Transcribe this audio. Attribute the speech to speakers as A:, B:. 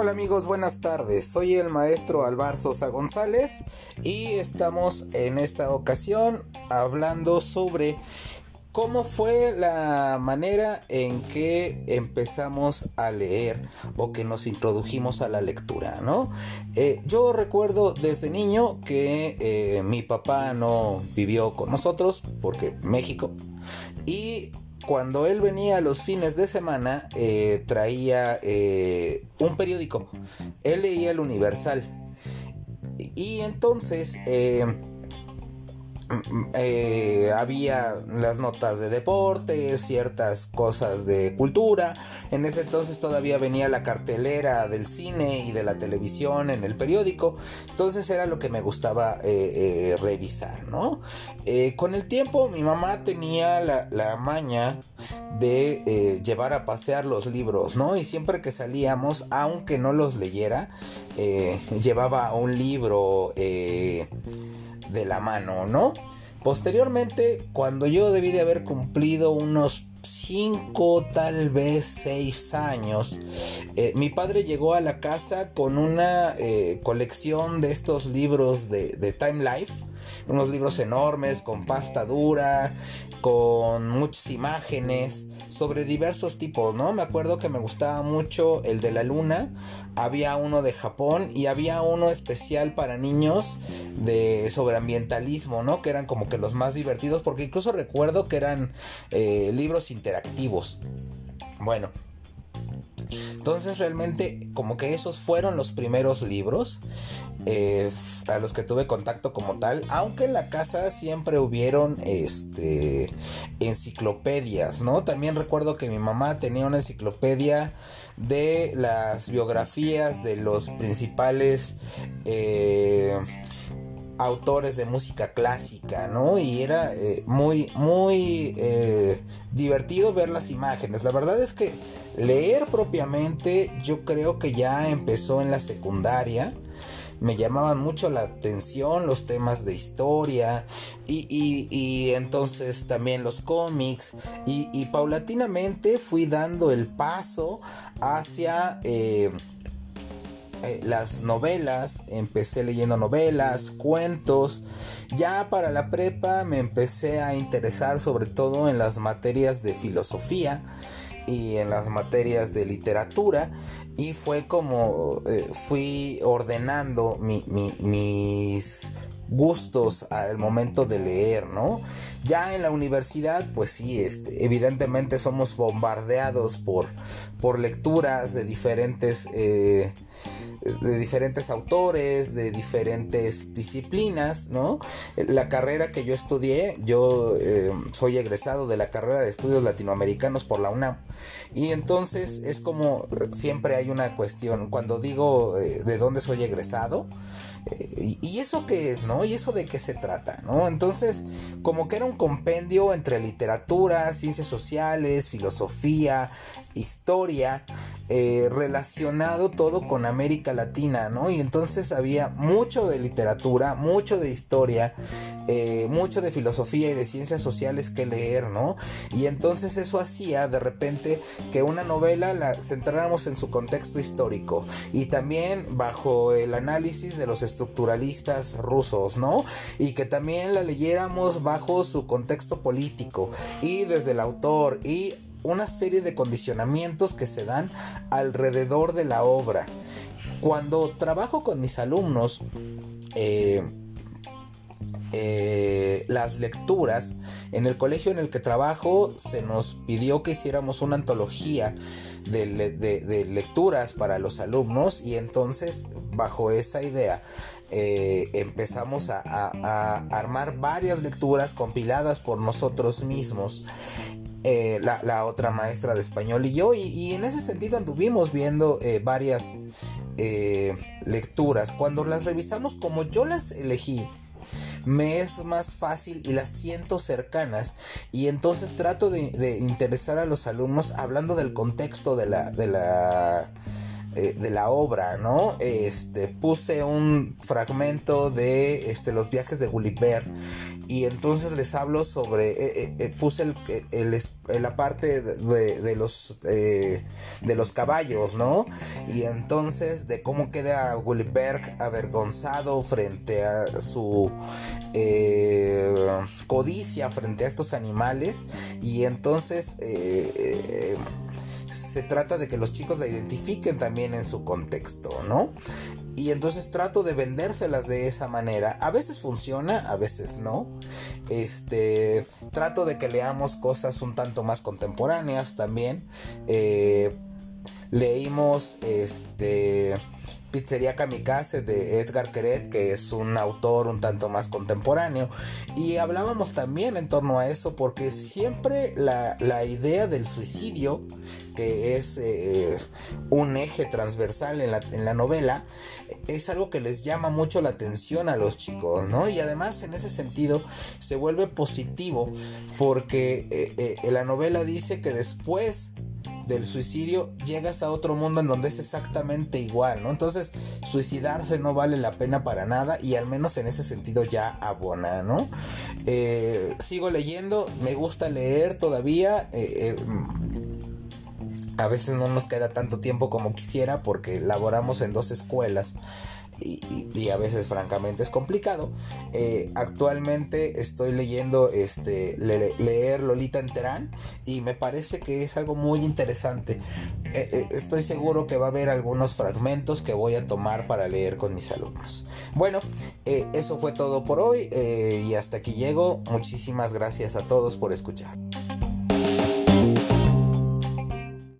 A: Hola amigos, buenas tardes. Soy el maestro Alvar Sosa González y estamos en esta ocasión hablando sobre cómo fue la manera en que empezamos a leer o que nos introdujimos a la lectura, ¿no? Eh, yo recuerdo desde niño que eh, mi papá no vivió con nosotros porque México y cuando él venía los fines de semana, eh, traía eh, un periódico. Él leía el Universal. Y entonces eh, eh, había las notas de deporte, ciertas cosas de cultura. En ese entonces todavía venía la cartelera del cine y de la televisión en el periódico. Entonces era lo que me gustaba eh, eh, revisar, ¿no? con el tiempo mi mamá tenía la, la maña de llevar a pasear los libros, ¿no? Y siempre que salíamos, aunque no los leyera, llevaba un libro de la mano, ¿no? Posteriormente, cuando yo debí de haber cumplido unos 5, tal vez 6 años, eh, mi padre llegó a la casa con una eh, colección de estos libros de, de Time Life, unos libros enormes con pasta dura, con muchas imágenes sobre diversos tipos, ¿no? Me acuerdo que me gustaba mucho el de la luna, había uno de Japón y había uno especial para niños de sobre ambientalismo, ¿no? Que eran como que los más divertidos porque incluso recuerdo que eran eh, libros interactivos. Bueno, entonces realmente como que esos fueron los primeros libros eh, a los que tuve contacto como tal, aunque en la casa siempre hubieron este enciclopedias, ¿no? También recuerdo que mi mamá tenía una enciclopedia de las biografías de los principales eh, autores de música clásica, ¿no? Y era eh, muy, muy divertido ver las imágenes. La verdad es que Leer propiamente yo creo que ya empezó en la secundaria. Me llamaban mucho la atención los temas de historia y, entonces también los cómics y, paulatinamente fui dando el paso hacia... Eh, eh, las novelas, empecé leyendo novelas, cuentos. Ya para la prepa me empecé a interesar sobre todo en las materias de filosofía y en las materias de literatura y fue como eh, fui ordenando mis gustos al momento de leer, ¿no? Ya en la universidad, pues sí, este, evidentemente somos bombardeados por, por lecturas de diferentes eh, de diferentes autores, de diferentes disciplinas, ¿no? La carrera que yo estudié, yo eh, soy egresado de la carrera de estudios latinoamericanos por la UNAM. Y entonces es como siempre hay una cuestión, cuando digo eh, de dónde soy egresado, ¿Y eso qué es, no? ¿Y eso de qué se trata, no? Entonces, como que era un compendio entre literatura, ciencias sociales, filosofía, historia, eh, relacionado todo con América Latina, ¿no? Y entonces había mucho de literatura, mucho de historia, eh, mucho de filosofía y de ciencias sociales que leer, ¿no? Y entonces eso hacía de repente que una novela la centráramos en su contexto histórico y también bajo el análisis de los estructuralistas rusos, ¿no? Y que también la leyéramos bajo su contexto político y desde el autor y una serie de condicionamientos que se dan alrededor de la obra. Cuando trabajo con mis alumnos, eh, eh, las lecturas. En el colegio en el que trabajo se nos pidió que hiciéramos una antología de, lecturas para los alumnos y entonces bajo esa idea eh, empezamos a, armar varias lecturas compiladas por nosotros mismos eh, la, otra maestra de español y yo. Y, en ese sentido anduvimos viendo varias lecturas. Cuando las revisamos como yo las elegí, me es más fácil y las siento cercanas. Y entonces trato de, interesar a los alumnos hablando del contexto de la... De la de la obra, ¿no? Este, puse un fragmento de este, los viajes de Gulliver y entonces les hablo sobre, eh, eh, puse el, la parte de, los, de los caballos, ¿no? Y entonces de cómo queda Gulliver avergonzado frente a su codicia frente a estos animales y entonces se trata de que los chicos la identifiquen también en su contexto, ¿no? Y entonces trato de vendérselas de esa manera. A veces funciona, a veces no. Este, trato de que leamos cosas un tanto más contemporáneas también. Eh, leímos este Pizzería Kamikaze de Edgar Queret, que es un autor un tanto más contemporáneo. Y hablábamos también en torno a eso, porque siempre la, idea del suicidio, que es eh, un eje transversal en la, en la, novela, es algo que les llama mucho la atención a los chicos, ¿no? Y además en ese sentido se vuelve positivo, porque eh, eh, la novela dice que después del suicidio llegas a otro mundo en donde es exactamente igual, ¿no? Entonces, suicidarse no vale la pena para nada y al menos en ese sentido ya abona, ¿no? Eh, sigo leyendo, me gusta leer todavía. Eh, eh, a veces no nos queda tanto tiempo como quisiera porque laboramos en dos escuelas y, a veces francamente es complicado. Eh, actualmente estoy leyendo este, leer Lolita Enterán y me parece que es algo muy interesante. Eh, eh, estoy seguro que va a haber algunos fragmentos que voy a tomar para leer con mis alumnos. Bueno, eso fue todo por hoy y hasta aquí llego. Muchísimas gracias a todos por escuchar.